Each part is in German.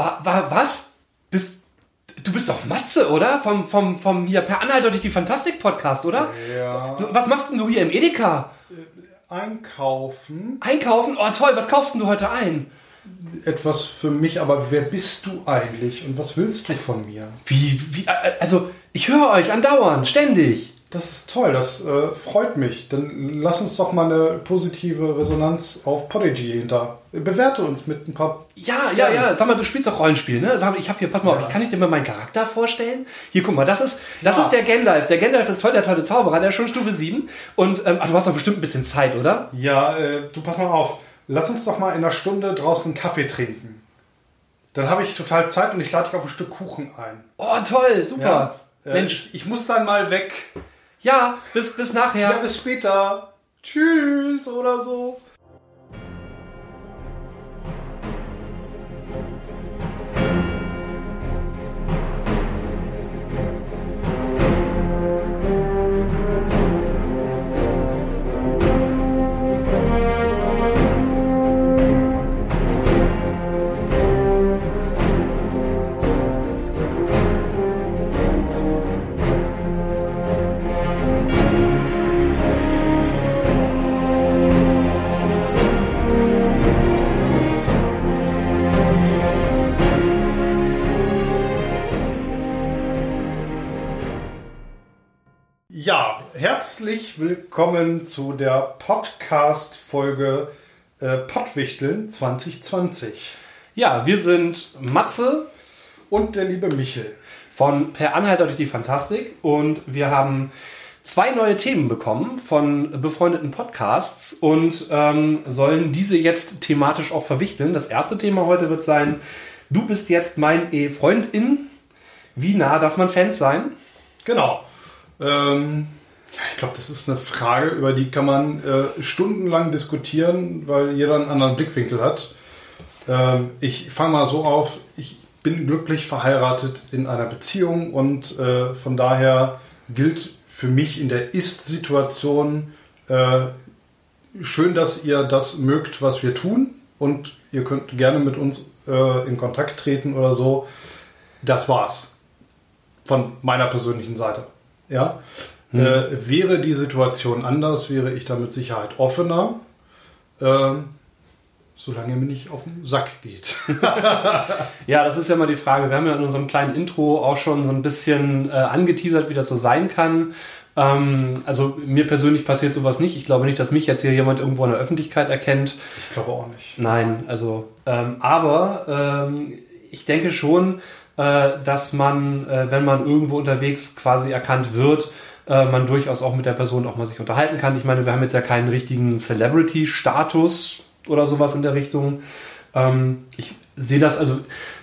Wa, wa, was? Bist, du bist doch Matze, oder? Vom, vom, vom hier per Anhalter durch die Fantastik-Podcast, oder? Ja. Was machst denn du hier im Edeka? Einkaufen. Einkaufen? Oh toll, was kaufst denn du heute ein? Etwas für mich, aber wer bist du eigentlich und was willst du von mir? Wie, wie, äh, also, ich höre euch andauernd, ständig. Das ist toll, das äh, freut mich. Dann lass uns doch mal eine positive Resonanz auf Podigy hinter. Bewerte uns mit ein paar. Ja, ja, ja. Sag mal, du spielst auch Rollenspiel, ne? Ich habe hier, pass mal auf, Ja. ich kann ich dir mal meinen Charakter vorstellen? Hier, guck mal, das ist, das Klar. ist der Gandalf. Der Gandalf ist voll der tolle Zauberer, der ist schon Stufe 7. Und, ähm, ach, du hast doch bestimmt ein bisschen Zeit, oder? Ja, äh, du pass mal auf. Lass uns doch mal in einer Stunde draußen einen Kaffee trinken. Dann habe ich total Zeit und ich lade dich auf ein Stück Kuchen ein. Oh, toll, super. Äh, Mensch, ich, ich muss dann mal weg. Ja, bis, bis nachher. Ja, bis später. Tschüss oder so. Willkommen zu der Podcast-Folge äh, Pottwichteln 2020. Ja, wir sind Matze Und der liebe Michel. von Per Anhalter durch die Fantastik und wir haben zwei neue Themen bekommen von befreundeten Podcasts und ähm, sollen diese jetzt thematisch auch verwichteln. Das erste Thema heute wird sein, du bist jetzt mein E-Freundin. Wie nah darf man Fans sein? Genau. Ähm, ich glaube, das ist eine Frage, über die kann man äh, stundenlang diskutieren, weil jeder einen anderen Blickwinkel hat. Ähm, ich fange mal so auf, ich bin glücklich verheiratet in einer Beziehung und äh, von daher gilt für mich in der Ist-Situation äh, schön, dass ihr das mögt, was wir tun und ihr könnt gerne mit uns äh, in Kontakt treten oder so. Das war's von meiner persönlichen Seite. Ja. Äh, wäre die Situation anders, wäre ich da mit Sicherheit offener, ähm, solange mir nicht auf den Sack geht. Ja, das ist ja mal die Frage. Wir haben ja in unserem kleinen Intro auch schon so ein bisschen äh, angeteasert, wie das so sein kann. Ähm, also mir persönlich passiert sowas nicht. Ich glaube nicht, dass mich jetzt hier jemand irgendwo in der Öffentlichkeit erkennt. Ich glaube auch nicht. Nein, also, ähm, aber ähm, ich denke schon, äh, dass man, äh, wenn man irgendwo unterwegs quasi erkannt wird, äh, man durchaus auch mit der Person auch mal sich unterhalten kann. Ich meine, wir haben jetzt ja keinen richtigen Celebrity-Status oder sowas in der Richtung. Ähm, ich sehe das, also,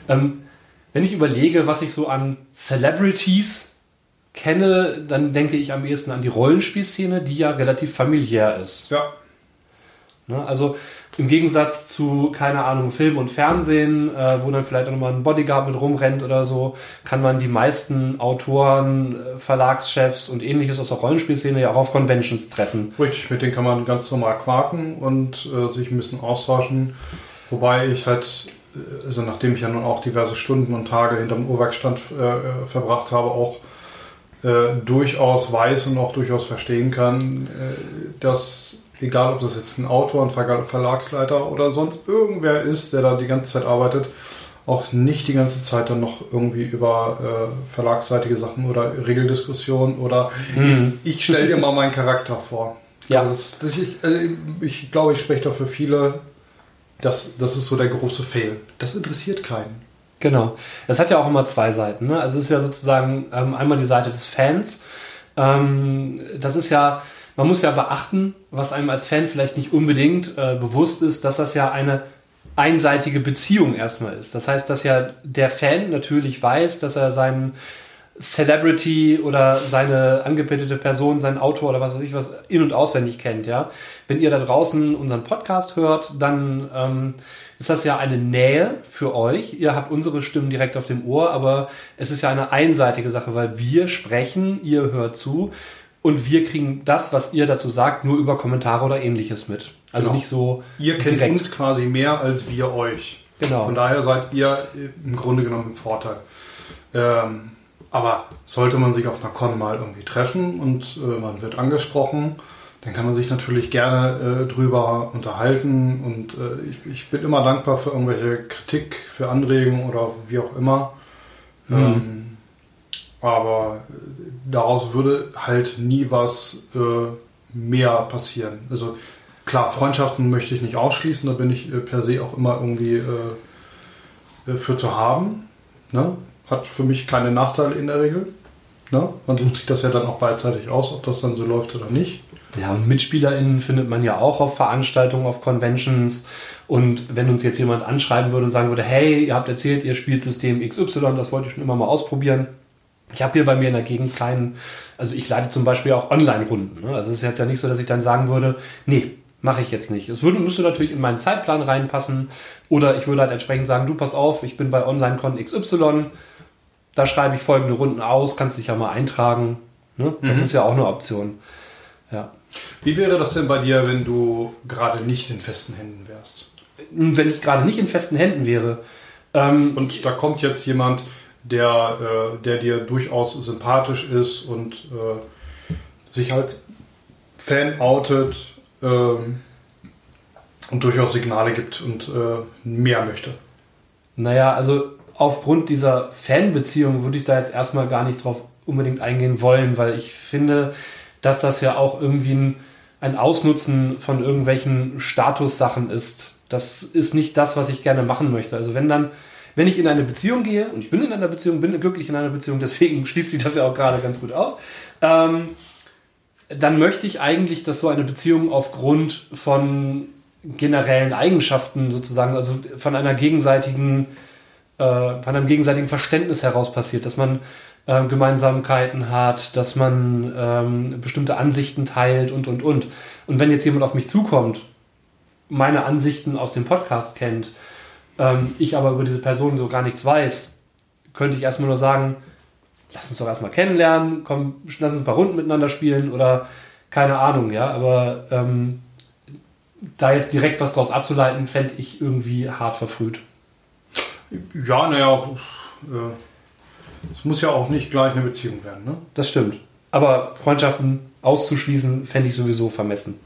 ähm, wenn ich überlege, was ich so an Celebrities kenne, dann denke ich am ehesten an die Rollenspielszene, die ja relativ familiär ist. Ja? Also im Gegensatz zu, keine Ahnung, Film und Fernsehen, äh, wo dann vielleicht auch nochmal ein Bodyguard mit rumrennt oder so, kann man die meisten Autoren, äh, Verlagschefs und ähnliches aus der Rollenspielszene ja auch auf Conventions treffen. richtig. Mit denen kann man ganz normal quaken und äh, sich ein bisschen austauschen. Wobei ich halt, äh, also nachdem ich ja nun auch diverse Stunden und Tage hinterm Uhrwerkstand äh, äh, verbracht habe, auch durchaus weiß und auch durchaus verstehen kann, dass egal ob das jetzt ein Autor, ein Ver Verlagsleiter oder sonst irgendwer ist, der da die ganze Zeit arbeitet, auch nicht die ganze Zeit dann noch irgendwie über äh, verlagsseitige Sachen oder Regeldiskussionen oder ich, ich stelle dir mal meinen Charakter vor. Ja. Also das, das ich, also ich glaube, ich spreche da für viele, das, das ist so der große Fail. Das interessiert keinen. Genau. Das hat ja auch immer zwei Seiten. Ne? Also es ist ja sozusagen ähm, einmal die Seite des Fans. Ähm, das ist ja, man muss ja beachten, was einem als Fan vielleicht nicht unbedingt äh, bewusst ist, dass das ja eine einseitige Beziehung erstmal ist. Das heißt, dass ja der Fan natürlich weiß, dass er seinen Celebrity oder seine angebetete Person, seinen Autor oder was weiß ich was in- und auswendig kennt, ja. Wenn ihr da draußen unseren Podcast hört, dann ähm, ist das ja eine Nähe für euch. Ihr habt unsere Stimmen direkt auf dem Ohr, aber es ist ja eine einseitige Sache, weil wir sprechen, ihr hört zu und wir kriegen das, was ihr dazu sagt, nur über Kommentare oder ähnliches mit. Also Genau. nicht so Ihr kennt direkt. uns quasi mehr als wir euch. Genau. Von daher seid ihr im Grunde genommen im Vorteil. Ähm, aber sollte man sich auf einer Con mal irgendwie treffen und äh, man wird angesprochen, dann kann man sich natürlich gerne äh, drüber unterhalten und äh, ich, ich, bin immer dankbar für irgendwelche Kritik, für Anregungen oder wie auch immer. Mhm. Ähm, aber äh, daraus würde halt nie was äh, mehr passieren. Also klar, Freundschaften möchte ich nicht ausschließen, da bin ich äh, per se auch immer irgendwie für zu haben. Ne? Hat für mich keine Nachteile in der Regel. Ne? Man sucht sich das ja dann auch beidseitig aus, ob das dann so läuft oder nicht. Ja, und MitspielerInnen findet man ja auch auf Veranstaltungen, auf Conventions. Und wenn uns jetzt jemand anschreiben würde und sagen würde, hey, ihr habt erzählt, ihr spielt System XY, das wollte ich schon immer mal ausprobieren. Ich habe hier bei mir in der Gegend keinen, also ich leite zum Beispiel auch Online-Runden. Ne? Also es ist jetzt ja nicht so, dass ich dann sagen würde, nee, mache ich jetzt nicht. Es würde, müsste natürlich in meinen Zeitplan reinpassen. Oder ich würde halt entsprechend sagen, du pass auf, ich bin bei OnlineCon XY, da schreibe ich folgende Runden aus, kannst dich ja mal eintragen. Ne? Das mhm. ist ja auch eine Option. Ja. Wie wäre das denn bei dir, wenn du gerade nicht in festen Händen wärst? Wenn ich gerade nicht in festen Händen wäre. Ähm, und da kommt jetzt jemand, der, äh, der dir durchaus sympathisch ist und äh, sich halt Fan outet ähm, und durchaus Signale gibt und äh, mehr möchte. Naja, also aufgrund dieser Fanbeziehung würde ich da jetzt erstmal gar nicht drauf unbedingt eingehen wollen, weil ich finde, dass das ja auch irgendwie ein, ein Ausnutzen von irgendwelchen Statussachen ist. Das ist nicht das, was ich gerne machen möchte. Also wenn dann, wenn ich in eine Beziehung gehe, und ich bin in einer Beziehung, bin glücklich in einer Beziehung, deswegen schließt sich das ja auch gerade ganz gut aus, ähm, dann möchte ich eigentlich, dass so eine Beziehung aufgrund von generellen Eigenschaften sozusagen, also von einer gegenseitigen, äh, von einem gegenseitigen Verständnis heraus passiert, dass man äh, Gemeinsamkeiten hat, dass man ähm, bestimmte Ansichten teilt und, und, und. Und wenn jetzt jemand auf mich zukommt, meine Ansichten aus dem Podcast kennt, ähm, ich aber über diese Person so gar nichts weiß, könnte ich erstmal nur sagen, lass uns doch erstmal kennenlernen, komm, lass uns ein paar Runden miteinander spielen oder keine Ahnung, ja, aber ähm, da jetzt direkt was draus abzuleiten, fände ich irgendwie hart verfrüht. Ja, naja, äh, es muss ja auch nicht gleich eine Beziehung werden, ne? Das stimmt. Aber Freundschaften auszuschließen, fände ich sowieso vermessen.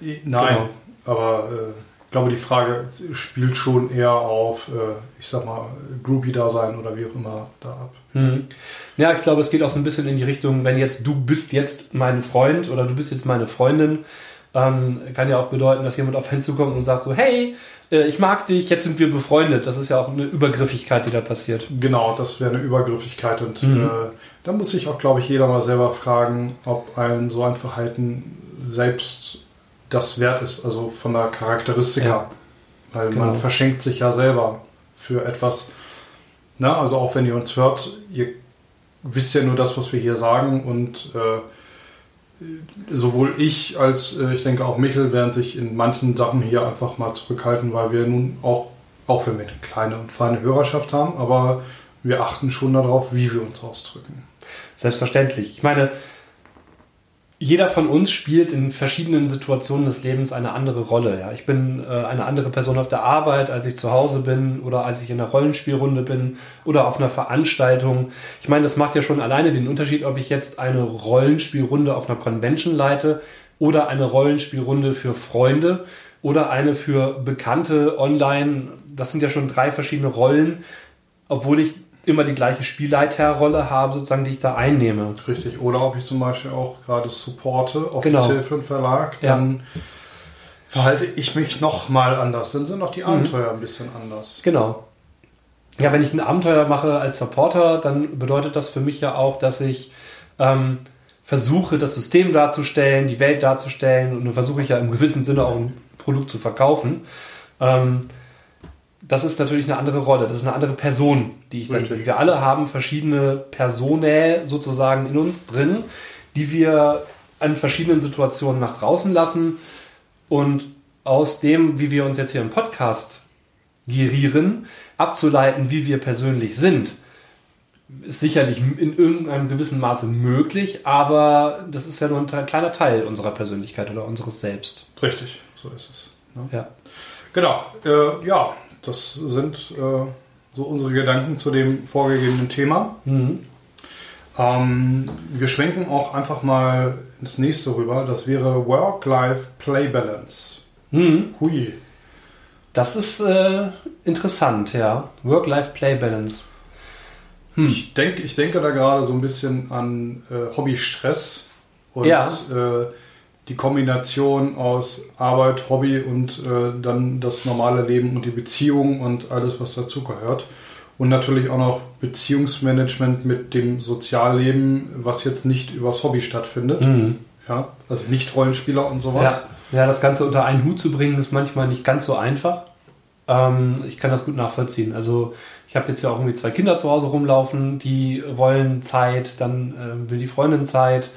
Nein, genau. aber äh, ich glaube, die Frage spielt schon eher auf, äh, ich sag mal, Groupie-Dasein oder wie auch immer da ab. Hm. Ja, ich glaube, es geht auch so ein bisschen in die Richtung, wenn jetzt du bist jetzt mein Freund oder du bist jetzt meine Freundin, ähm, kann ja auch bedeuten, dass jemand auf einen zukommt und sagt so, hey, äh, ich mag dich, jetzt sind wir befreundet. Das ist ja auch eine Übergriffigkeit, die da passiert. Genau, das wäre eine Übergriffigkeit. Und mhm. äh, da muss sich auch, glaube ich, jeder mal selber fragen, ob ein so ein Verhalten selbst das wert ist, also von der Charakteristika. Ja. Weil genau. man verschenkt sich ja selber für etwas. Na, also auch wenn ihr uns hört, ihr wisst ja nur das, was wir hier sagen und äh, sowohl ich als äh, ich denke auch Mittel werden sich in manchen Sachen hier einfach mal zurückhalten, weil wir nun auch, auch wenn wir eine kleine und feine Hörerschaft haben, aber wir achten schon darauf, wie wir uns ausdrücken. Selbstverständlich. Ich meine, jeder von uns spielt in verschiedenen Situationen des Lebens eine andere Rolle. Ja. Ich bin äh, eine andere Person auf der Arbeit, als ich zu Hause bin oder als ich in einer Rollenspielrunde bin oder auf einer Veranstaltung. Ich meine, das macht ja schon alleine den Unterschied, ob ich jetzt eine Rollenspielrunde auf einer Convention leite oder eine Rollenspielrunde für Freunde oder eine für Bekannte online. Das sind ja schon drei verschiedene Rollen, obwohl ich immer die gleiche Spielleiterrolle habe, sozusagen, die ich da einnehme. Richtig. Oder ob ich zum Beispiel auch gerade supporte, offiziell genau. für einen Verlag, dann ja. verhalte ich mich noch mal anders. Dann sind auch die mhm. Abenteuer mhm. ein bisschen anders. Genau. Ja, wenn ich ein Abenteuer mache als Supporter, dann bedeutet das für mich ja auch, dass ich ähm, versuche, das System darzustellen, die Welt darzustellen und dann versuche ich ja im gewissen Sinne auch ein Produkt zu verkaufen. Ähm, das ist natürlich eine andere Rolle, das ist eine andere Person, die ich dann bin. Wir alle haben verschiedene Personen sozusagen in uns drin, die wir an verschiedenen Situationen nach draußen lassen und aus dem, wie wir uns jetzt hier im Podcast gerieren, abzuleiten, wie wir persönlich sind, ist sicherlich in irgendeinem gewissen Maße möglich, aber das ist ja nur ein kleiner Teil unserer Persönlichkeit oder unseres Selbst. Richtig, so ist es. Ne? Ja. Genau, äh, ja, das sind äh, so unsere Gedanken zu dem vorgegebenen Thema. Mhm. Ähm, wir schwenken auch einfach mal ins nächste rüber. Das wäre Work-Life-Play-Balance. Mhm. Hui. Das ist äh, interessant, ja. Work-Life-Play-Balance. Hm. Ich, denk, ich denke da gerade so ein bisschen an äh, Hobby-Stress und Ja. äh, die Kombination aus Arbeit, Hobby und äh, dann das normale Leben und die Beziehung und alles, was dazugehört. Und natürlich auch noch Beziehungsmanagement mit dem Sozialleben, was jetzt nicht übers Hobby stattfindet. Mhm. Ja, also nicht Rollenspieler und sowas. Ja. ja, das Ganze unter einen Hut zu bringen, ist manchmal nicht ganz so einfach. Ähm, ich kann das gut nachvollziehen. Also ich habe jetzt ja auch irgendwie zwei Kinder zu Hause rumlaufen, die wollen Zeit, dann äh, will die Freundin Zeit,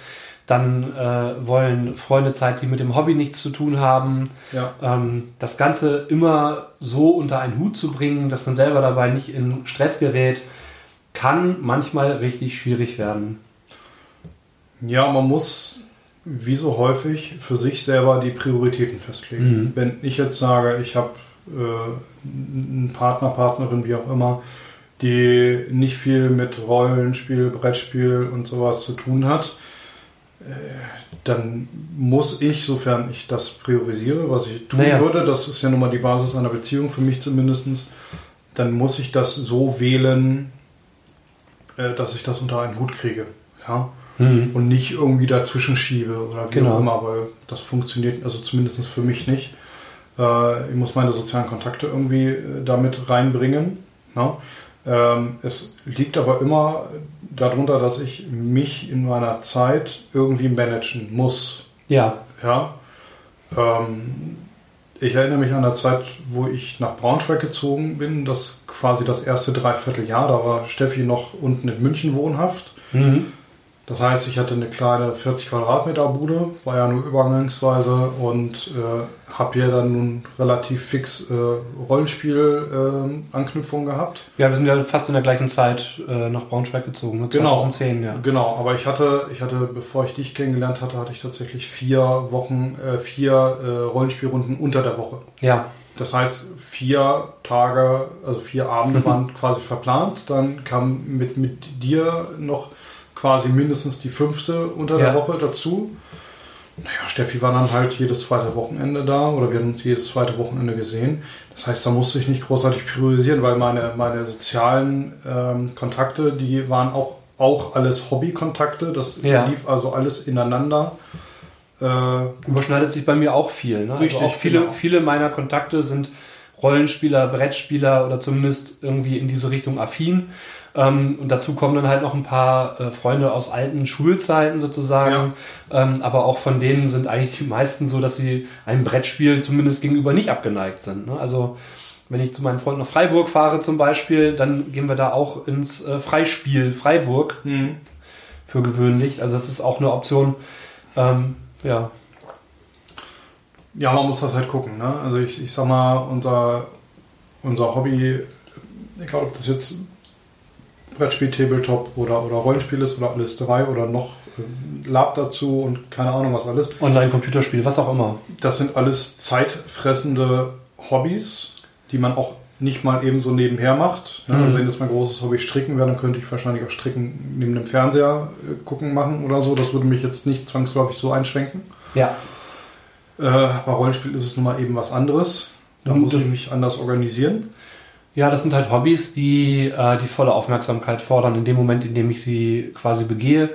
dann äh, wollen Freunde Zeit, die mit dem Hobby nichts zu tun haben. Ja. Ähm, das Ganze immer so unter einen Hut zu bringen, dass man selber dabei nicht in Stress gerät, kann manchmal richtig schwierig werden. Ja, man muss, wie so häufig, für sich selber die Prioritäten festlegen. Mhm. Wenn ich jetzt sage, ich habe äh, einen Partner, Partnerin, wie auch immer, die nicht viel mit Rollenspiel, Brettspiel und sowas zu tun hat, dann muss ich, sofern ich das priorisiere, was ich tun Naja. würde, das ist ja nun mal die Basis einer Beziehung für mich zumindest, dann muss ich das so wählen, äh, dass ich das unter einen Hut kriege. Ja? Mhm. und nicht irgendwie dazwischen schiebe oder wie Genau. auch immer, weil das funktioniert also zumindest für mich nicht. Äh, ich muss meine sozialen Kontakte irgendwie äh, damit reinbringen. Ne? Ähm, es liegt aber immer darunter, dass ich mich in meiner Zeit irgendwie managen muss. Ja, Ja. Ähm, ich erinnere mich an der Zeit, wo ich nach Braunschweig gezogen bin, das quasi das erste Dreivierteljahr, da war Steffi noch unten in München wohnhaft. mhm. Das heißt, ich hatte eine kleine 40 Quadratmeter Bude, war ja nur übergangsweise und äh, habe hier dann nun relativ fix äh, Rollenspiel-Anknüpfung gehabt. Ja, wir sind ja fast in der gleichen Zeit äh, nach Braunschweig gezogen, ne? Genau. 2010, ja. Genau, aber ich hatte, ich hatte, bevor ich dich kennengelernt hatte, hatte ich tatsächlich vier Wochen, äh, vier äh, Rollenspielrunden unter der Woche. Ja, Das heißt, vier Tage, also vier Abende waren quasi verplant. Dann kam mit, mit dir noch quasi mindestens die fünfte unter der Ja. Woche dazu. Naja, Steffi war dann halt jedes zweite Wochenende da oder wir haben uns jedes zweite Wochenende gesehen. Das heißt, da musste ich nicht großartig priorisieren, weil meine, meine sozialen ähm, Kontakte, die waren auch, auch alles Hobbykontakte. Das Ja. lief also alles ineinander. Äh, überschneidet sich bei mir auch viel. Ne? Richtig, also auch viele, genau. viele meiner Kontakte sind Rollenspieler, Brettspieler oder zumindest irgendwie in diese Richtung affin. Ähm, und dazu kommen dann halt noch ein paar äh, Freunde aus alten Schulzeiten sozusagen. Ähm, aber auch von denen sind eigentlich die meisten so, dass sie einem Brettspiel zumindest gegenüber nicht abgeneigt sind. Ne? Also wenn ich zu meinen Freunden nach Freiburg fahre zum Beispiel, dann gehen wir da auch ins äh, Freispiel Freiburg hm. für gewöhnlich. Also das ist auch eine Option. Ähm, ja, Ja, man muss das halt gucken. Ne? Also ich, ich sag mal, unser, unser Hobby, egal ob das jetzt Brettspiel, Tabletop oder, oder Rollenspiel ist oder alles drei oder noch äh, Lab dazu und keine Ahnung was alles. Online-Computerspiel, was auch immer. Das sind alles zeitfressende Hobbys, die man auch nicht mal eben so nebenher macht. Ne? Mhm. Wenn jetzt mein großes Hobby Stricken wäre, dann könnte ich wahrscheinlich auch Stricken neben dem Fernseher äh, gucken machen oder so. Das würde mich jetzt nicht zwangsläufig so einschränken. Ja, Äh, bei Rollenspiel ist es nun mal eben was anderes. Da Und muss ich mich anders organisieren. Ja, das sind halt Hobbys, die äh, die volle Aufmerksamkeit fordern, in dem Moment, in dem ich sie quasi begehe.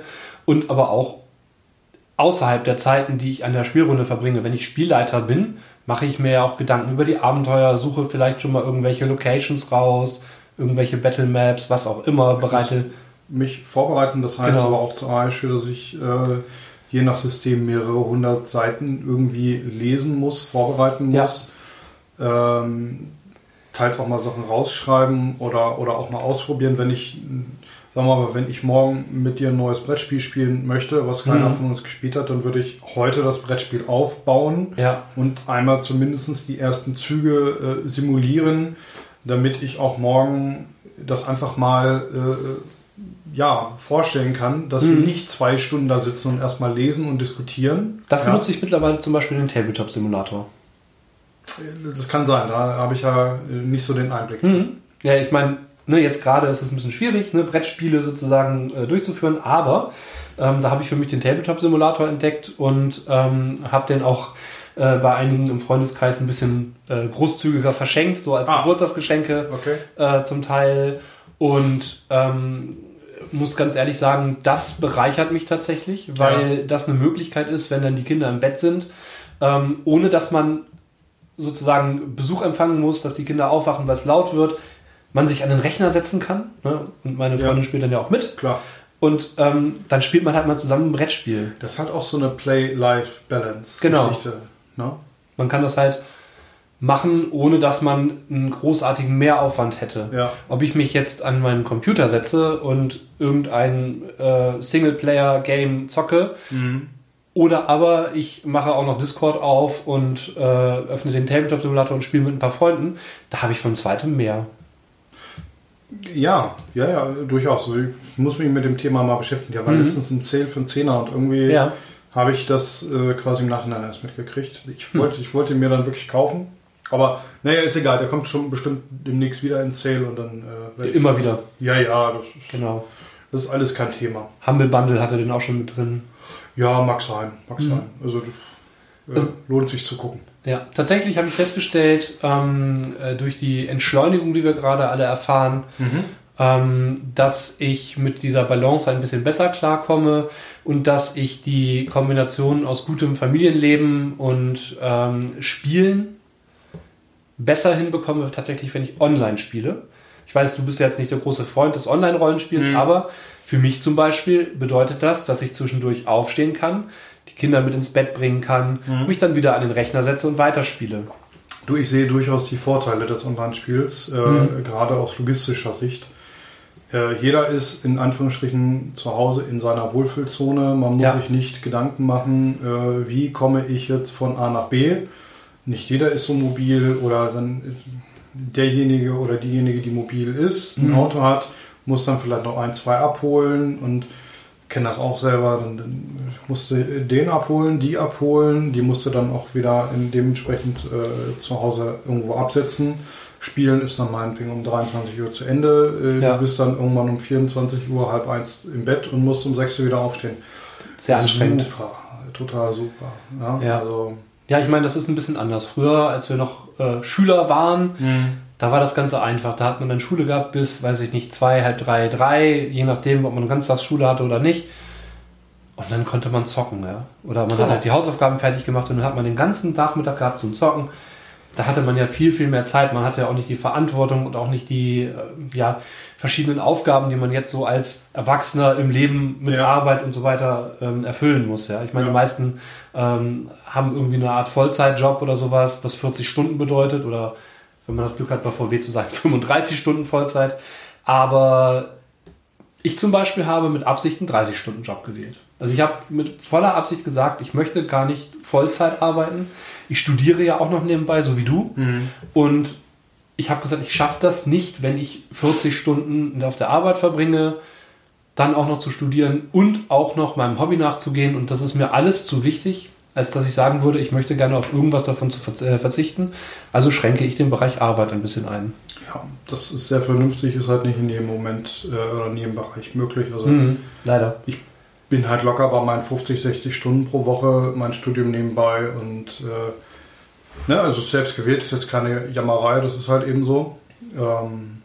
Und aber auch außerhalb der Zeiten, die ich an der Spielrunde verbringe. Wenn ich Spielleiter bin, mache ich mir ja auch Gedanken über die Abenteuer, suche vielleicht schon mal irgendwelche Locations raus, irgendwelche Battle Maps, was auch immer, bereite. Mich vorbereiten, das heißt Genau. aber auch zum Beispiel, dass ich äh, je nach System mehrere hundert Seiten irgendwie lesen muss, vorbereiten Ja. muss. Ähm, teils auch mal Sachen rausschreiben oder, oder auch mal ausprobieren, wenn ich, sagen wir mal, wenn ich morgen mit dir ein neues Brettspiel spielen möchte, was keiner Mhm. von uns gespielt hat, dann würde ich heute das Brettspiel aufbauen Ja, und einmal zumindest die ersten Züge äh, simulieren, damit ich auch morgen das einfach mal äh, ja, vorstellen kann, dass wir Mhm. nicht zwei Stunden da sitzen und erstmal lesen und diskutieren. dafür ja. nutze ich mittlerweile zum Beispiel den Tabletop-Simulator. Das kann sein, da habe ich ja nicht so den Einblick. Mhm. Ja, ich meine, ne, jetzt gerade ist es ein bisschen schwierig, ne, Brettspiele sozusagen äh, durchzuführen, aber ähm, da habe ich für mich den Tabletop-Simulator entdeckt und ähm, habe den auch äh, bei einigen im Freundeskreis ein bisschen äh, großzügiger verschenkt, so als ah. Geburtstagsgeschenke okay. äh, zum Teil. Und ähm, muss ganz ehrlich sagen, das bereichert mich tatsächlich, weil ja. das eine Möglichkeit ist, wenn dann die Kinder im Bett sind, ähm, ohne dass man sozusagen Besuch empfangen muss, dass die Kinder aufwachen, weil es laut wird, man sich an den Rechner setzen kann. Ne? Und meine Freundin ja. spielt dann ja auch mit. Klar. Und ähm, dann spielt man halt mal zusammen ein Brettspiel. Das hat auch so eine Play-Life-Balance. Genau. Ne? Man kann das halt machen, ohne dass man einen großartigen Mehraufwand hätte. Ja. Ob ich mich jetzt an meinen Computer setze und irgendein äh, Singleplayer-Game zocke, mhm. Oder aber ich mache auch noch Discord auf und äh, öffne den Tabletop-Simulator und spiele mit ein paar Freunden, da habe ich von zweitem mehr. Ja, ja, ja, durchaus. Ich muss mich mit dem Thema mal beschäftigen. Ich war mhm. letztens im Sale für einen Zehner und irgendwie ja. habe ich das äh, quasi im Nachhinein erst mitgekriegt. Ich wollte, hm. ich wollte mir dann wirklich kaufen. Aber naja, ist egal, der kommt schon bestimmt demnächst wieder ins Sale und dann. Äh, Immer wieder. Ja, ja, das ist, genau. Das ist alles kein Thema. Humble Bundle hatte den auch schon mit drin. Ja, mag sein, mag mhm. sein. Also, äh, also, lohnt sich zu gucken. Ja, tatsächlich habe ich festgestellt, ähm, äh, durch die Entschleunigung, die wir gerade alle erfahren, mhm. ähm, dass ich mit dieser Balance ein bisschen besser klarkomme und dass ich die Kombination aus gutem Familienleben und ähm, Spielen besser hinbekomme, tatsächlich, wenn ich online spiele. Ich weiß, du bist jetzt nicht der große Freund des Online-Rollenspiels, mhm. aber für mich zum Beispiel bedeutet das, dass ich zwischendurch aufstehen kann, die Kinder mit ins Bett bringen kann, mhm. mich dann wieder an den Rechner setze und weiterspiele. Du, ich sehe durchaus die Vorteile des Online-Spiels, äh, mhm. gerade aus logistischer Sicht. Äh, jeder ist in Anführungsstrichen zu Hause in seiner Wohlfühlzone. Man muss ja. sich nicht Gedanken machen, äh, wie komme ich jetzt von A nach B nicht jeder ist so mobil oder dann derjenige oder diejenige, die mobil ist, ein mhm. Auto hat, muss dann vielleicht noch ein, zwei abholen und kenne das auch selber, dann, musste den abholen, die abholen, die musste dann auch wieder in dementsprechend äh, zu Hause irgendwo absetzen. Spielen ist dann meinetwegen um 23 Uhr zu Ende. Äh, ja. Du bist dann irgendwann um 24 Uhr, halb eins im Bett und musst um 6 Uhr wieder aufstehen. Sehr anstrengend. Super, total super. Ja, ja. Also, ja, ich meine, das ist ein bisschen anders. Früher, als wir noch äh, Schüler waren, mhm. da war das Ganze einfach. Da hat man dann Schule gehabt bis, weiß ich nicht, zwei, halb drei, drei, je nachdem, ob man Ganztagsschule hatte oder nicht. Und dann konnte man zocken, ja. Oder man oh. hat halt die Hausaufgaben fertig gemacht und dann hat man den ganzen Nachmittag gehabt zum Zocken. Da hatte man ja viel, viel mehr Zeit. Man hatte ja auch nicht die Verantwortung und auch nicht die, äh, ja, verschiedenen Aufgaben, die man jetzt so als Erwachsener im Leben mit ja. Arbeit und so weiter ähm, erfüllen muss. Ja, ich meine, ja. die meisten ähm, haben irgendwie eine Art Vollzeitjob oder sowas, was 40 Stunden bedeutet oder wenn man das Glück hat, bei VW zu sagen, 35 Stunden Vollzeit. Aber ich zum Beispiel habe mit Absicht einen 30-Stunden-Job gewählt. Also ich habe mit voller Absicht gesagt, ich möchte gar nicht Vollzeit arbeiten. Ich studiere ja auch noch nebenbei, so wie du. Mhm. Und ich habe gesagt, ich schaffe das nicht, wenn ich 40 Stunden auf der Arbeit verbringe, dann auch noch zu studieren und auch noch meinem Hobby nachzugehen. Und das ist mir alles zu wichtig, als dass ich sagen würde, ich möchte gerne auf irgendwas davon zu äh, verzichten. Also schränke ich den Bereich Arbeit ein bisschen ein. Ja, das ist sehr vernünftig, ist halt nicht in jedem Moment äh, oder in jedem Bereich möglich. Also mhm, leider. Ich bin halt locker bei meinen 50, 60 Stunden pro Woche, mein Studium nebenbei und äh, Ne, also selbst gewählt ist jetzt keine Jammerei, das ist halt eben so. Ähm,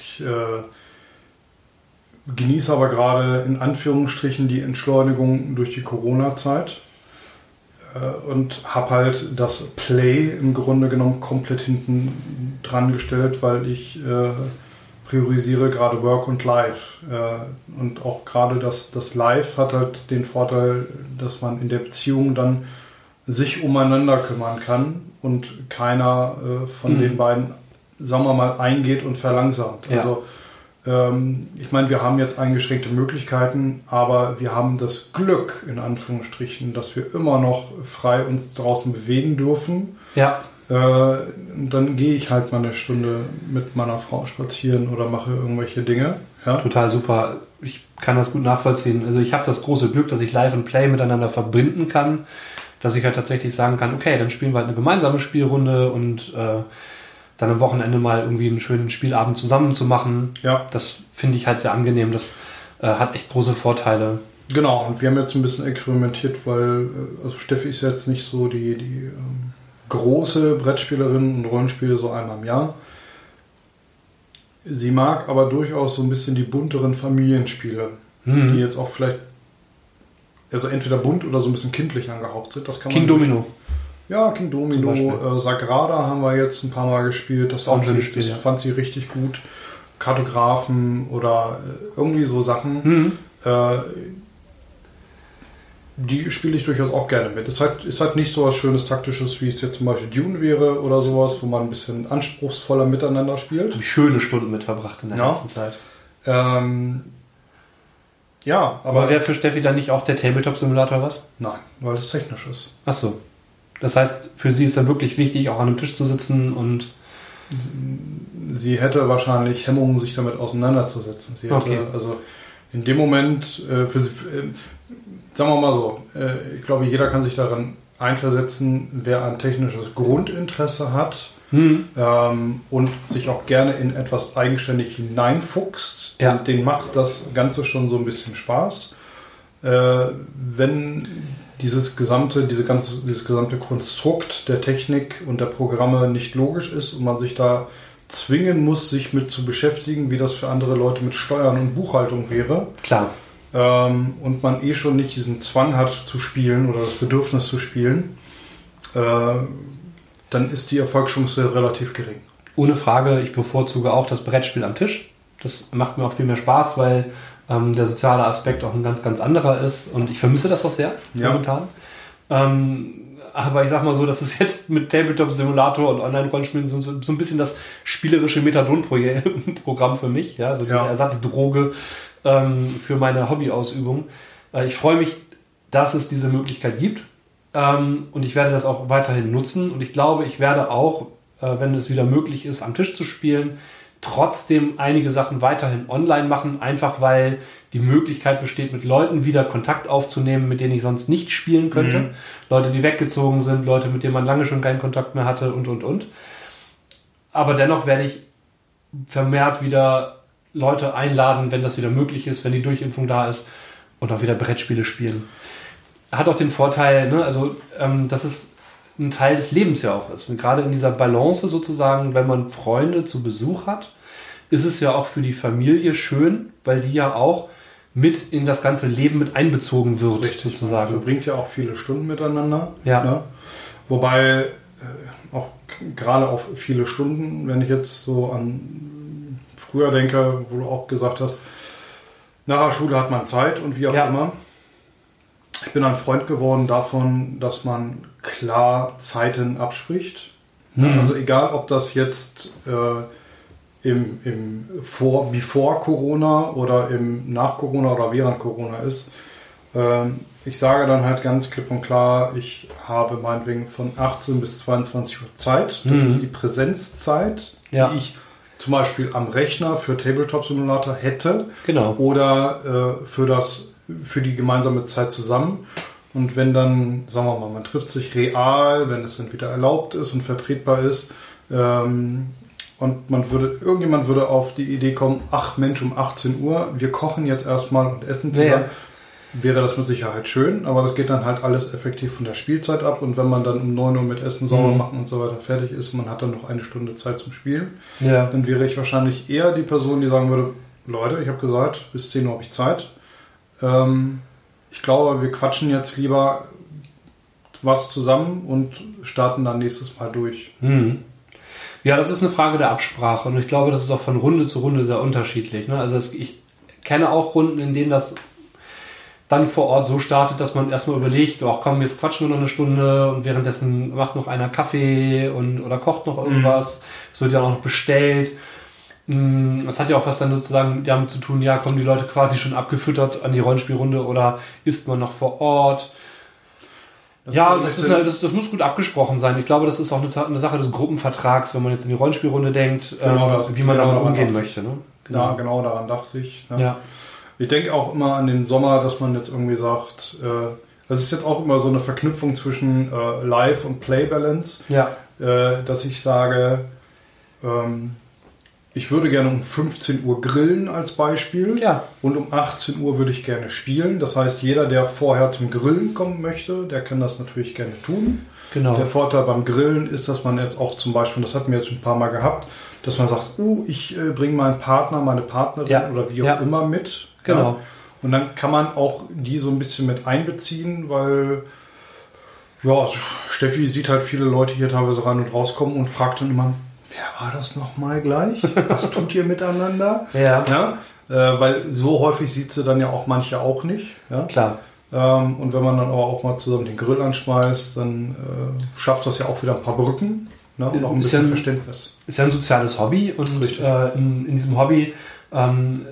ich äh, genieße aber gerade in Anführungsstrichen die Entschleunigung durch die Corona-Zeit äh, und habe halt das Play im Grunde genommen komplett hinten dran gestellt, weil ich äh, priorisiere gerade Work und Life. Äh, und auch gerade das, das Live hat halt den Vorteil, dass man in der Beziehung dann sich umeinander kümmern kann und keiner äh, von mhm. den beiden, sagen wir mal, eingeht und verlangsamt. Ja. Also ähm, ich meine, wir haben jetzt eingeschränkte Möglichkeiten, aber wir haben das Glück, in Anführungsstrichen, dass wir immer noch frei uns draußen bewegen dürfen. Ja. Äh, dann gehe ich halt mal eine Stunde mit meiner Frau spazieren oder mache irgendwelche Dinge. Ja? Total super. Ich kann das gut nachvollziehen. Also ich habe das große Glück, dass ich Live und Play miteinander verbinden kann. dass ich halt tatsächlich sagen kann, okay, dann spielen wir halt eine gemeinsame Spielrunde und äh, dann am Wochenende mal irgendwie einen schönen Spielabend zusammen zu machen. Ja. Das finde ich halt sehr angenehm. Das äh, hat echt große Vorteile. Genau, und wir haben jetzt ein bisschen experimentiert, weil äh, also Steffi ist jetzt nicht so die, die ähm, große Brettspielerin und Rollenspiele so einmal im Jahr. Sie mag aber durchaus so ein bisschen die bunteren Familienspiele, Mhm. die jetzt auch vielleicht also entweder bunt oder so ein bisschen kindlich angehaucht sind. Das kann King Domino. Ja, King Domino, äh, Sagrada haben wir jetzt ein paar Mal gespielt. Das, fand, sie, Spiel, das ja. fand sie richtig gut. Kartografen oder äh, irgendwie so Sachen. Mhm. Äh, die spiele ich durchaus auch gerne mit. Ist halt, ist halt nicht so was schönes Taktisches, wie es jetzt zum Beispiel Dune wäre oder sowas, wo man ein bisschen anspruchsvoller miteinander spielt. Habe ich schöne Stunden mit verbracht in der Ja. letzten Zeit. Ähm, ja, Aber aber wäre für Steffi dann nicht auch der Tabletop-Simulator was? nein, weil es technisch ist. Ach so. Das heißt, für sie ist dann wirklich wichtig, auch an einem Tisch zu sitzen und Sie hätte wahrscheinlich Hemmungen, sich damit auseinanderzusetzen. Sie hätte, Okay. also in dem Moment, äh, für, sie- äh, sagen wir mal so, äh, ich glaube, jeder kann sich daran einversetzen, wer ein technisches Grundinteresse hat hm, ähm, und sich auch gerne in etwas eigenständig hineinfuchst. Ja. Und den macht das Ganze schon so ein bisschen Spaß. Äh, wenn dieses gesamte, diese ganze, dieses gesamte Konstrukt der Technik und der Programme nicht logisch ist und man sich da zwingen muss, sich mit zu beschäftigen, wie das für andere Leute mit Steuern und Buchhaltung wäre, klar. Ähm, und man eh schon nicht diesen Zwang hat zu spielen oder das Bedürfnis zu spielen, äh, dann ist die Erfolgschance relativ gering. Ohne Frage, ich bevorzuge auch das Brettspiel am Tisch. Das macht mir auch viel mehr Spaß, weil ähm, der soziale Aspekt auch ein ganz, ganz anderer ist. Und ich vermisse das auch sehr Ja. momentan. Ähm, aber ich sag mal so, das ist jetzt mit Tabletop-Simulator und Online-Rollenspielen so, so, ein bisschen das spielerische Methadon-Programm für mich. Ja, so diese Ja. Ersatzdroge ähm, für meine Hobbyausübung. Äh, ich freue mich, dass es diese Möglichkeit gibt. Ähm, und ich werde das auch weiterhin nutzen. Und ich glaube, ich werde auch, äh, wenn es wieder möglich ist, am Tisch zu spielen, trotzdem einige Sachen weiterhin online machen, einfach weil die Möglichkeit besteht, mit Leuten wieder Kontakt aufzunehmen, mit denen ich sonst nicht spielen könnte. Mhm. Leute, die weggezogen sind, Leute, mit denen man lange schon keinen Kontakt mehr hatte und, und, und. Aber dennoch werde ich vermehrt wieder Leute einladen, wenn das wieder möglich ist, wenn die Durchimpfung da ist und auch wieder Brettspiele spielen. Hat auch den Vorteil, ne, also, ähm, dass es ein Teil des Lebens ja auch ist. Und gerade in dieser Balance sozusagen, wenn man Freunde zu Besuch hat, ist es ja auch für die Familie schön, weil die ja auch mit in das ganze Leben mit einbezogen wird, Richtig, Man sozusagen. verbringt ja auch viele Stunden miteinander. Ja. Ne? Wobei äh, auch gerade auf viele Stunden, wenn ich jetzt so an früher denke, wo du auch gesagt hast, nach der Schule hat man Zeit und wie auch Ja. immer. Ich bin ein Freund geworden davon, dass man klar Zeiten abspricht. Mhm. Also egal, ob das jetzt äh, im, im vor, before Corona oder im nach Corona oder während Corona ist. Ähm, ich sage dann halt ganz klipp und klar, ich habe meinetwegen von 18 bis 22 Uhr Zeit. Das Mhm. ist die Präsenzzeit, Ja. die ich zum Beispiel am Rechner für Tabletop Simulator hätte Genau. oder äh, für, das, für die gemeinsame Zeit zusammen. Und wenn dann, sagen wir mal, man trifft sich real, wenn es dann wieder erlaubt ist und vertretbar ist, ähm, und man würde, irgendjemand würde auf die Idee kommen, ach Mensch, um 18 Uhr, wir kochen jetzt erstmal und essen zusammen, Ja. Wäre das mit Sicherheit schön, aber das geht dann halt alles effektiv von der Spielzeit ab und wenn man dann um 9 Uhr mit Essen sauber Mhm. machen und so weiter fertig ist, man hat dann noch eine Stunde Zeit zum Spielen, Ja. dann wäre ich wahrscheinlich eher die Person, die sagen würde, Leute, ich habe gesagt, bis 10 Uhr habe ich Zeit. Ähm, ich glaube, wir quatschen jetzt lieber was zusammen und starten dann nächstes Mal durch. Hm. Ja, das ist eine Frage der Absprache und ich glaube, das ist auch von Runde zu Runde sehr unterschiedlich. Ne? Also es, ich kenne auch Runden, in denen das dann vor Ort so startet, dass man erstmal überlegt, ach komm, jetzt quatschen wir noch eine Stunde und währenddessen macht noch einer Kaffee und oder kocht noch irgendwas. Es wird ja auch noch bestellt. Hm, Das hat ja auch was dann sozusagen damit zu tun, ja, kommen die Leute quasi schon abgefüttert an die Rollenspielrunde oder ist man noch vor Ort? Das ja, das, ist eine, das, das muss gut abgesprochen sein. Ich glaube, das ist auch eine, eine Sache des Gruppenvertrags, wenn man jetzt in die Rollenspielrunde denkt, Genau, ähm, wie man genau damit umgehen dachte möchte. Ne? Ja, genau daran dachte ich. ne? Ja. Ich denke auch immer an den Sommer, dass man jetzt irgendwie sagt, äh, Das ist jetzt auch immer so eine Verknüpfung zwischen äh, Live und Play Balance, Ja. äh, dass ich sage, ähm, ich würde gerne um 15 Uhr grillen als Beispiel Ja. und um 18 Uhr würde ich gerne spielen. Das heißt, jeder, der vorher zum Grillen kommen möchte, der kann das natürlich gerne tun. Genau. Der Vorteil beim Grillen ist, dass man jetzt auch zum Beispiel, das hatten wir jetzt schon ein paar Mal gehabt, dass man sagt, uh, ich äh, bringe meinen Partner, meine Partnerin Ja, oder wie auch ja. immer mit. Genau. Ja. Und dann kann man auch die so ein bisschen mit einbeziehen, weil ja, Steffi sieht halt viele Leute hier teilweise rein und rauskommen und fragt dann immer, wer war das nochmal gleich? Was tut ihr miteinander? Ja. Ja, äh, weil so häufig sieht sie dann ja auch manche auch nicht. Ja? Klar. Ähm, und wenn man dann aber auch mal zusammen den Grill anschmeißt, dann äh, schafft das ja auch wieder ein paar Brücken ne? und Ist auch ein ein bisschen bisschen- Verständnis. Ist ja ein soziales Hobby und äh, in, in diesem Hobby ähm,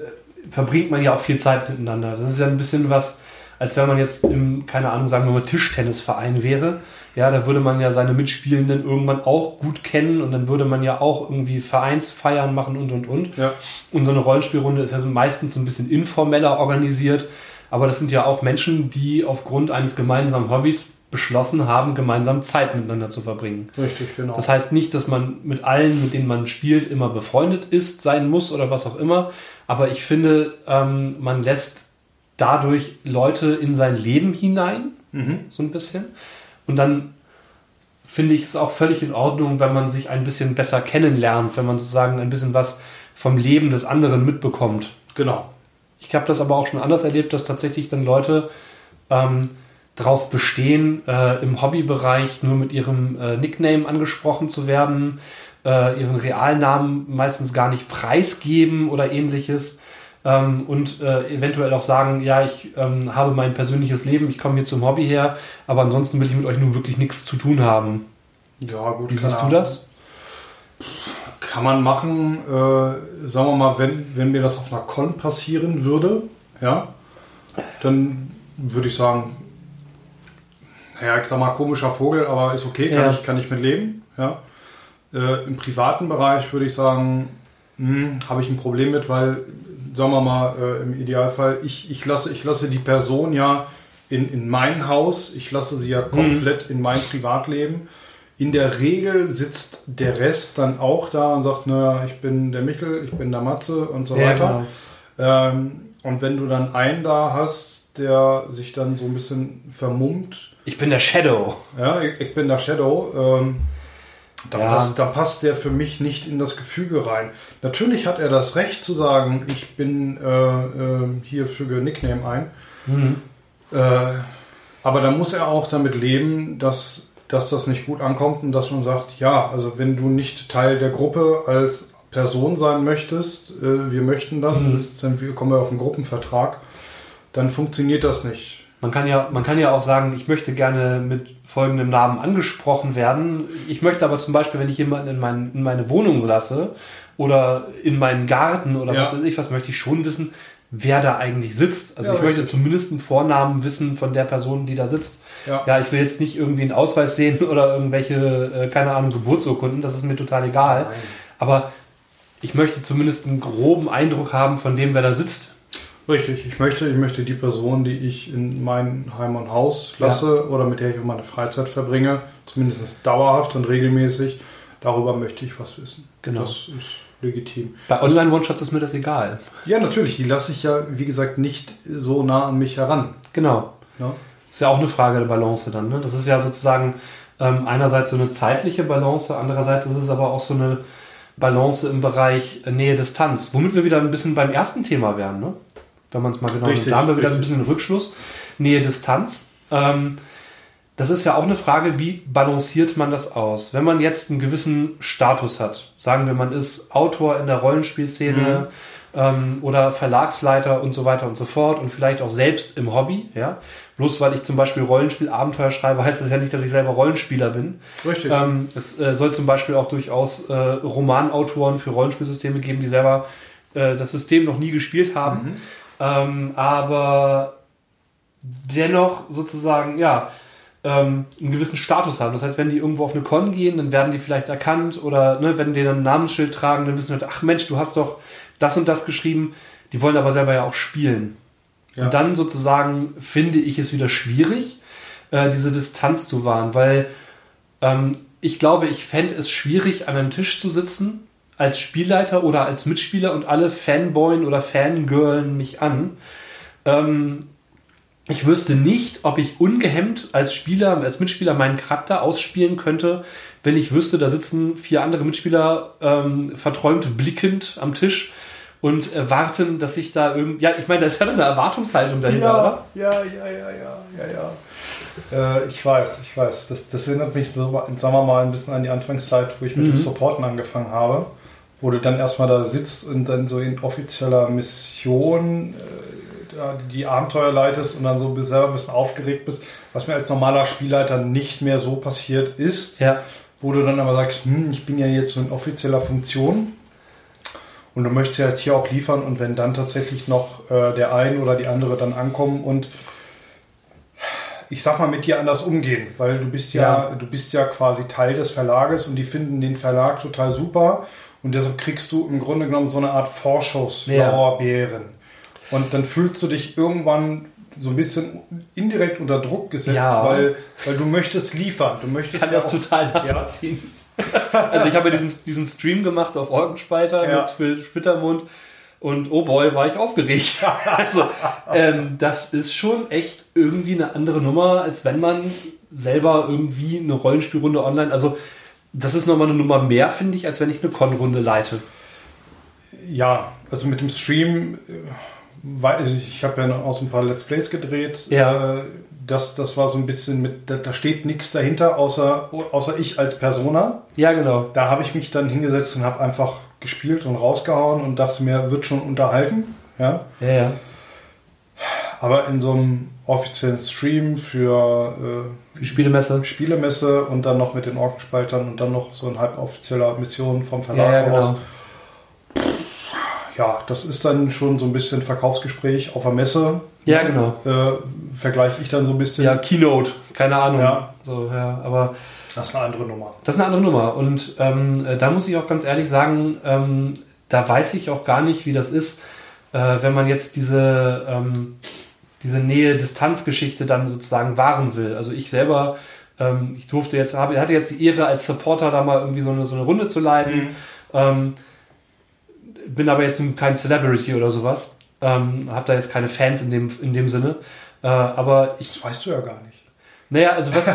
verbringt man ja auch viel Zeit miteinander. Das ist ja ein bisschen was, als wenn man jetzt im, keine Ahnung, sagen wir mal Tischtennisverein wäre. Ja, da würde man ja seine Mitspielenden irgendwann auch gut kennen und dann würde man ja auch irgendwie Vereinsfeiern machen und und und. Ja, Und so eine Rollenspielrunde ist ja so meistens so ein bisschen informeller organisiert. Aber das sind ja auch Menschen, die aufgrund eines gemeinsamen Hobbys beschlossen haben, gemeinsam Zeit miteinander zu verbringen. richtig, genau. Das heißt nicht, dass man mit allen, mit denen man spielt, immer befreundet ist, sein muss oder was auch immer. Aber ich finde, ähm, man lässt dadurch Leute in sein Leben hinein, mhm. so ein bisschen. Und dann finde ich es auch völlig in Ordnung, wenn man sich ein bisschen besser kennenlernt, wenn man sozusagen ein bisschen was vom Leben des anderen mitbekommt. Genau. Ich habe das aber auch schon anders erlebt, dass tatsächlich dann Leute ähm, darauf bestehen, äh, im Hobbybereich nur mit ihrem äh, Nickname angesprochen zu werden, äh, ihren Realnamen meistens gar nicht preisgeben oder ähnliches. Ähm, und äh, eventuell auch sagen, ja, ich ähm, habe mein persönliches Leben, ich komme hier zum Hobby her, aber ansonsten will ich mit euch nun wirklich nichts zu tun haben. Ja, gut. Wie siehst du das? Kann man machen, äh, sagen wir mal, wenn, wenn mir das auf einer Con passieren würde, ja, dann würde ich sagen, naja, ich sag mal, komischer Vogel, aber ist okay, kann, Ja. ich, kann ich mit leben. Ja. Äh, Im privaten Bereich würde ich sagen, hm, habe ich ein Problem mit, weil, sagen wir mal, äh, im Idealfall, ich, ich, lasse, ich lasse die Person ja in, in mein Haus, ich lasse sie ja komplett in mein Privatleben. In der Regel sitzt der Rest dann auch da und sagt, na, ich bin der Michel, ich bin der Matze und so Ja, weiter. genau. Ähm, und wenn du dann einen da hast, der sich dann so ein bisschen vermummt, Ich bin der Shadow. ja, ich, ich bin der Shadow, ähm, dann, Ja. passt, dann passt der für mich nicht in das Gefüge rein. Natürlich hat er das Recht zu sagen, ich bin äh, äh, hier füge Nickname ein. Mhm. Äh, aber dann muss er auch damit leben, dass, dass das nicht gut ankommt und dass man sagt, ja, also wenn du nicht Teil der Gruppe als Person sein möchtest, äh, wir möchten das, Mhm. das ist, dann kommen wir auf einen Gruppenvertrag, dann funktioniert das nicht. Man kann ja, man kann ja auch sagen, ich möchte gerne mit folgendem Namen angesprochen werden. Ich möchte aber zum Beispiel, wenn ich jemanden in, mein, in meine Wohnung lasse oder in meinen Garten oder Ja. was weiß ich, was möchte ich schon wissen, wer da eigentlich sitzt. Also Ja, ich möchte richtig. zumindest einen Vornamen wissen von der Person, die da sitzt. Ja. Ja, ich will jetzt nicht irgendwie einen Ausweis sehen oder irgendwelche, äh, keine Ahnung, Geburtsurkunden, das ist mir total egal. Aber ich möchte zumindest einen groben Eindruck haben von dem, wer da sitzt. Richtig, ich möchte, ich möchte die Person, die ich in mein Heim und Haus lasse oder mit der ich auch meine Freizeit verbringe, zumindest dauerhaft und regelmäßig, darüber möchte ich was wissen. Genau. Das ist legitim. Bei Online-One-Shots ist mir das egal. Ja, natürlich, die lasse ich ja, wie gesagt, nicht so nah an mich heran. Genau. Ne? Ist ja auch eine Frage der Balance dann. Ne? Das ist ja sozusagen ähm, einerseits so eine zeitliche Balance, andererseits ist es aber auch so eine Balance im Bereich äh, Nähe-Distanz. Womit wir wieder ein bisschen beim ersten Thema wären, ne? Wenn man es mal genau nimmt. Richtig, Da haben wir wieder ein richtig. bisschen den Rückschluss. Nähe-Distanz. Ähm, das ist ja auch eine Frage, wie balanciert man das aus? Wenn man jetzt einen gewissen Status hat, sagen wir, man ist Autor in der Rollenspielszene ähm, oder Verlagsleiter und so weiter und so fort und vielleicht auch selbst im Hobby, ja. Bloß weil ich zum Beispiel Rollenspiel-Abenteuer schreibe, heißt das ja nicht, dass ich selber Rollenspieler bin. Richtig. Ähm, es äh, soll zum Beispiel auch durchaus äh, Romanautoren für Rollenspielsysteme geben, die selber äh, das System noch nie gespielt haben. Ähm, aber dennoch sozusagen, ja, ähm, einen gewissen Status haben. Das heißt, wenn die irgendwo auf eine Con gehen, dann werden die vielleicht erkannt oder ne, wenn die dann ein Namensschild tragen, dann wissen Leute, ach Mensch, du hast doch das und das geschrieben. Die wollen aber selber ja auch spielen. Ja. Und dann sozusagen finde ich es wieder schwierig, äh, diese Distanz zu wahren, weil ähm, ich glaube, ich fände es schwierig, an einem Tisch zu sitzen als Spielleiter oder als Mitspieler und alle Fanboyen oder Fangirlen mich an. Ähm, ich wüsste nicht, ob ich ungehemmt als Spieler, als Mitspieler meinen Charakter ausspielen könnte, wenn ich wüsste, da sitzen vier andere Mitspieler ähm, verträumt blickend am Tisch und erwarten, dass ich da irgendwie. Ja, ich meine, da ist ja eine Erwartungshaltung dahinter, ja, oder? Ja, ja, ja, ja, ja, ja. Äh, ich weiß, ich weiß. Das, das erinnert mich, so, sagen wir mal, ein bisschen an die Anfangszeit, wo ich mit mhm. dem Supporten angefangen habe, wo du dann erstmal da sitzt und dann so in offizieller Mission äh, die Abenteuer leitest und dann so selber ein bisschen aufgeregt bist, was mir als normaler Spielleiter nicht mehr so passiert ist. Ja. Wo du dann aber sagst, hm, ich bin ja jetzt so in offizieller Funktion und du möchtest ja jetzt hier auch liefern und wenn dann tatsächlich noch äh, der ein oder die andere dann ankommen und ich sag mal mit dir anders umgehen, weil du bist ja, ja, du bist ja quasi Teil des Verlages und die finden den Verlag total super und deshalb kriegst du im Grunde genommen so eine Art Vorschuss, ja. Lorbeeren. Und dann fühlst du dich irgendwann so ein bisschen indirekt unter Druck gesetzt, ja. weil, weil du möchtest liefern. Du möchtest ich kann ja das auch, total nachvollziehen. Also ich habe ja diesen, diesen Stream gemacht auf Orgenspalter ja. mit Splittermund und oh boy, war ich aufgeregt. also ähm, das ist schon echt irgendwie eine andere Nummer, als wenn man selber irgendwie eine Rollenspielrunde online, also das ist nochmal eine Nummer mehr, finde ich, als wenn ich eine Con-Runde leite. Ja, also mit dem Stream, äh, weil ich habe ja aus ein paar Let's Plays gedreht. Ja. Äh, das, das war so ein bisschen mit, da, da steht nichts dahinter, außer, außer ich als Persona. Ja, genau. Da habe ich mich dann hingesetzt und habe einfach gespielt und rausgehauen und dachte mir, wird schon unterhalten. Ja, ja. ja. Aber in so einem offiziellen Stream für äh, Spielemesse. Spielemesse und dann noch mit den Orkenspaltern und dann noch so ein halboffizieller Mission vom Verlag ja, ja, genau. aus. Ja, das ist dann schon so ein bisschen Verkaufsgespräch auf der Messe. Ja, genau. Äh, vergleiche ich dann so ein bisschen. Ja, Keynote, keine Ahnung. Ja. So, ja, aber das ist eine andere Nummer. Das ist eine andere Nummer. Und ähm, äh, da muss ich auch ganz ehrlich sagen, ähm, da weiß ich auch gar nicht, wie das ist, äh, wenn man jetzt diese, ähm, diese Nähe-Distanz-Geschichte dann sozusagen wahren will. Also ich selber, ähm, ich durfte jetzt, habe, hatte jetzt die Ehre, als Supporter da mal irgendwie so eine, so eine Runde zu leiten. Mhm. Ähm, bin aber jetzt kein Celebrity oder sowas. Ähm, habe da jetzt keine Fans in dem, in dem Sinne. Äh, aber ich. Das weißt du ja gar nicht. Naja, also was,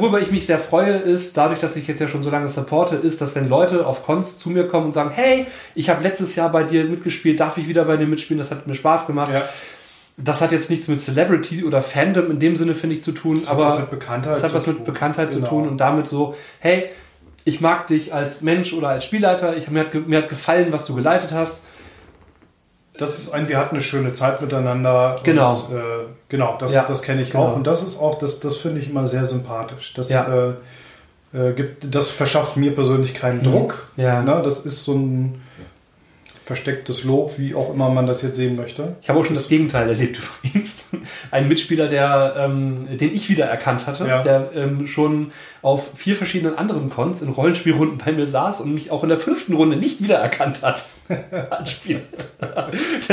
worüber ich mich sehr freue, ist, dadurch, dass ich jetzt ja schon so lange supporte, ist, dass wenn Leute auf Cons zu mir kommen und sagen, hey, ich habe letztes Jahr bei dir mitgespielt, darf ich wieder bei dir mitspielen, das hat mir Spaß gemacht. Ja. Das hat jetzt nichts mit Celebrity oder Fandom in dem Sinne, finde ich, zu tun, das aber hat das hat was mit Bekanntheit genau. zu tun und damit so, hey, ich mag dich als Mensch oder als Spielleiter, ich, mir, hat, mir hat gefallen, was du geleitet hast das ist ein, wir hatten eine schöne Zeit miteinander. Genau. Und, äh, genau, das, ja, das kenne ich genau. auch. Und das ist auch, das, das finde ich immer sehr sympathisch. Das, ja. äh, äh, gibt, das verschafft mir persönlich keinen mhm. Druck. Ja. Ne? Das ist so ein verstecktes Lob, wie auch immer man das jetzt sehen möchte. Ich habe auch schon das, das Gegenteil erlebt übrigens. Ein Mitspieler, der, ähm, den ich wieder erkannt hatte, ja. der ähm, schon auf vier verschiedenen anderen Cons in Rollenspielrunden bei mir saß und mich auch in der fünften Runde nicht wiedererkannt hat Spieler.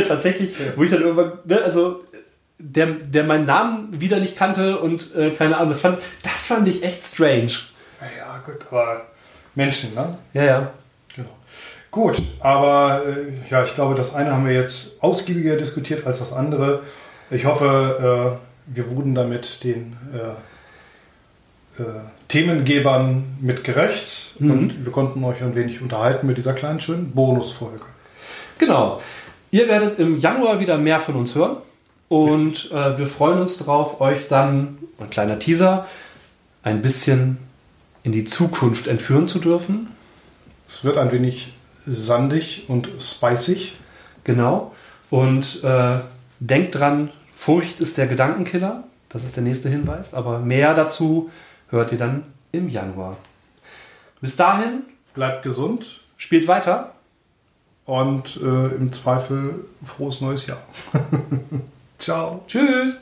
Tatsächlich, wo ich dann irgendwann, ne, also der, der meinen Namen wieder nicht kannte und äh, keine Ahnung, das fand, das fand ich echt strange. Ja, gut, aber Menschen, ne? Ja, ja. Gut, aber äh, ja, ich glaube, das eine haben wir jetzt ausgiebiger diskutiert als das andere. Ich hoffe, äh, wir wurden damit den äh, äh Themengebern mit gerecht mhm. und wir konnten euch ein wenig unterhalten mit dieser kleinen schönen Bonusfolge. Genau. Ihr werdet im Januar wieder mehr von uns hören und äh, wir freuen uns darauf, euch dann, ein kleiner Teaser, ein bisschen in die Zukunft entführen zu dürfen. Es wird ein wenig sandig und spicig. Genau. Und äh, denkt dran, Furcht ist der Gedankenkiller. Das ist der nächste Hinweis. Aber mehr dazu hört ihr dann im Januar. Bis dahin. Bleibt gesund. Spielt weiter. Und äh, im Zweifel frohes neues Jahr. Ciao. Tschüss.